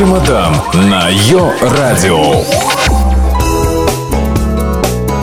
Чемодан на Йо-Радио.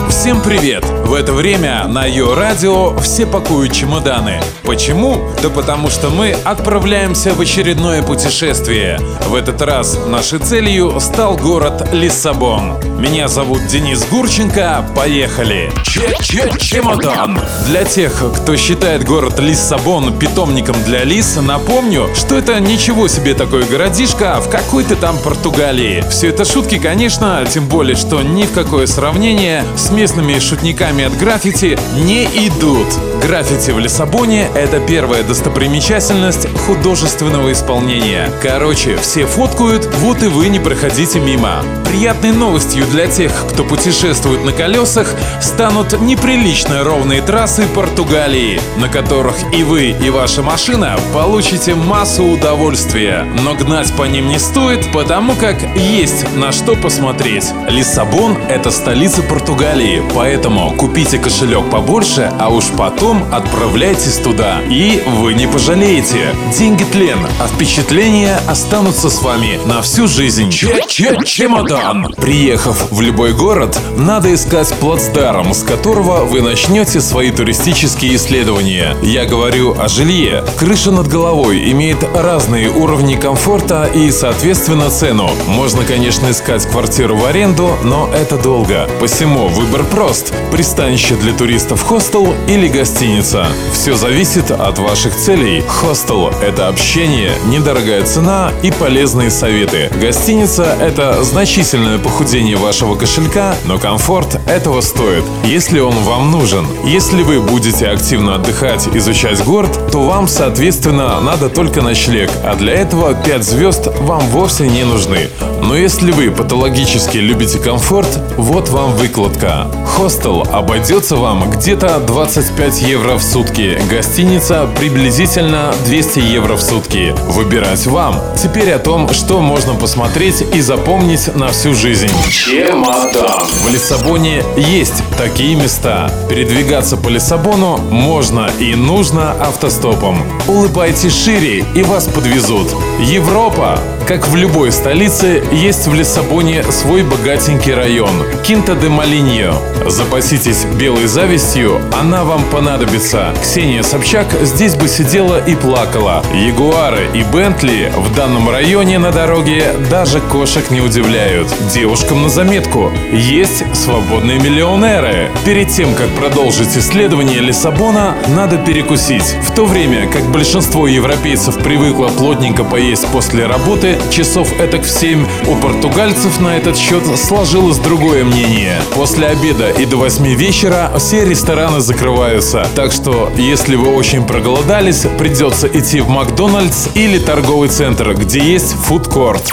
Всем привет! В это время на Йо Радио все пакуют чемоданы. Почему? Да потому что мы отправляемся в очередное путешествие. В этот раз нашей целью стал город Лиссабон. Меня зовут Денис Гурченко. Поехали! Че-че-чемодан! Для тех, кто считает город Лиссабон питомником для лис, напомню, что это ничего себе такой городишко в какой-то там Португалии. Все это шутки, конечно, тем более, что ни в какое сравнение с местными шутниками от граффити не идут. Граффити в Лиссабоне — это первая достопримечательность художественного исполнения. Короче, все фоткают, вот и вы не проходите мимо. Приятной новостью для тех, кто путешествует на колесах, станут неприлично ровные трассы Португалии, на которых и вы, и ваша машина получите массу удовольствия. Но гнать по ним не стоит, потому как есть на что посмотреть. Лиссабон — это столица Португалии, поэтому купите кошелек побольше, а уж потом отправляйтесь туда. И вы не пожалеете. Деньги тлен, а впечатления останутся с вами на всю жизнь. Че-че-чемодан! Приехав в любой город, надо искать плацдарм, с которого вы начнете свои туристические исследования. Я говорю о жилье. Крыша над головой имеет разные уровни комфорта и, соответственно, цену. Можно, конечно, искать квартиру в аренду, но это долго. Посему выбор прост. Пристанище для туристов хостел или гостиница. Все зависит от ваших целей. Хостел – это общение, недорогая цена и полезные советы. Гостиница – это значительное похудение вашего кошелька, но комфорт этого стоит, если он вам нужен. Если вы будете активно отдыхать, изучать город, то вам, соответственно, надо только ночлег, а для этого 5 звезд вам вовсе не нужны. Но если вы патологически любите комфорт, вот вам выкладка. Хостел обойдется вам где-то 25 евро в сутки, гостиница приблизительно 200 евро в сутки. Выбирать вам. Теперь о том, что можно посмотреть и запомнить на всю жизнь. Чемодан. В Лиссабоне есть такие места. Передвигаться по Лиссабону можно и нужно автостопом. Улыбайтесь шире и вас подвезут. Европа. Как в любой столице, есть в Лиссабоне свой богатенький район – Кинта де Малиньо. Запаситесь белой завистью, она вам понадобится. Ксения Собчак здесь бы сидела и плакала. Ягуары и Бентли в данном районе на дороге даже кошек не удивляют. Девушкам на заметку – есть свободные миллионеры. Перед тем, как продолжить исследование Лиссабона, надо перекусить. В то время, как большинство европейцев привыкло плотненько поесть после работы, часов этак в 7, у португальцев на этот счет сложилось другое мнение. После обеда и до 8 вечера все рестораны закрываются. Так что, если вы очень проголодались, придется идти в Макдональдс или торговый центр, где есть фудкорт.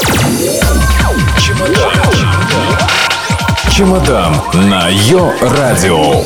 Чемодан на Йо-Радио.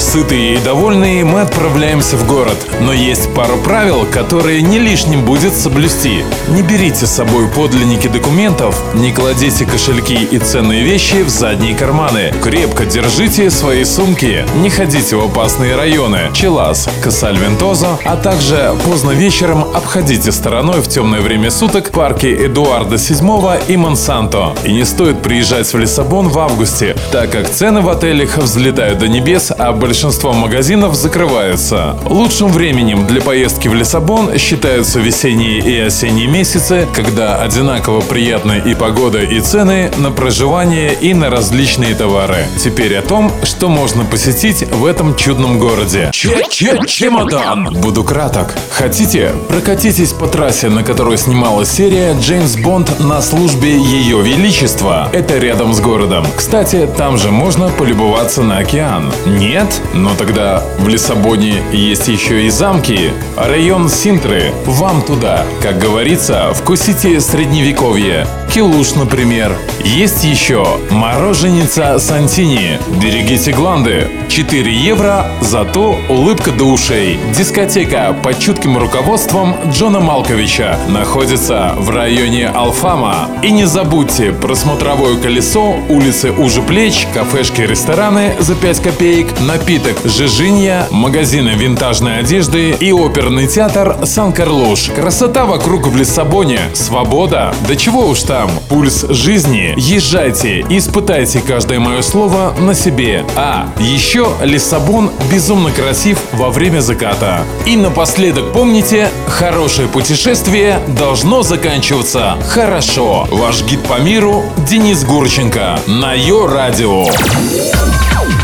Сытые и довольные мы отправляемся в город, но есть пару правил, которые не лишним будет соблюсти. Не берите с собой подлинники документов, не кладите кошельки и ценные вещи в задние карманы. Крепко держите свои сумки, не ходите в опасные районы Челас, Касальвентозо, а также поздно вечером обходите стороной в темное время суток парки Эдуарда VII и Монсанто. И не стоит приезжать в Лиссабон в августе, так как цены в отелях взлетают до небес, а большинство магазинов закрываются. Лучшим временем для поездки в Лиссабон считаются весенние и осенние месяцы, когда одинаково приятны и погода, и цены на проживание и на различные товары. Теперь о том, что можно посетить в этом чудном городе. Че-че-чемодан! Буду краток. Хотите? Прокатитесь по трассе, на которой снималась серия «Джеймс Бонд на службе Ее Величества». Это рядом с городом. Кстати, там же можно полюбоваться на океан. Нет? Но тогда в Лиссабоне есть еще и замки. Район Синтры. Вам туда. Как говорится, вкусите средневековье. Килуш, например. Есть еще мороженица Сантини. Берегите гланды. 4 евро, зато улыбка до ушей. Дискотека под чутким руководством Джона Малковича находится в районе Алфама. И не забудьте просмотровое колесо, улицы Уже Плеч, кафешки, рестораны за 5 копеек, напитки напиток Жижинья, магазины винтажной одежды и оперный театр Сан-Карлуш. Красота вокруг в Лиссабоне, свобода. Да чего уж там, пульс жизни. Езжайте, испытайте каждое мое слово на себе. А, еще Лиссабон безумно красив во время заката. И напоследок помните, хорошее путешествие должно заканчиваться хорошо. Ваш гид по миру Денис Гурченко на Йо Радио.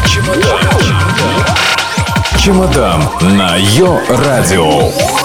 Чемодан. Чемодан на Йо Радио.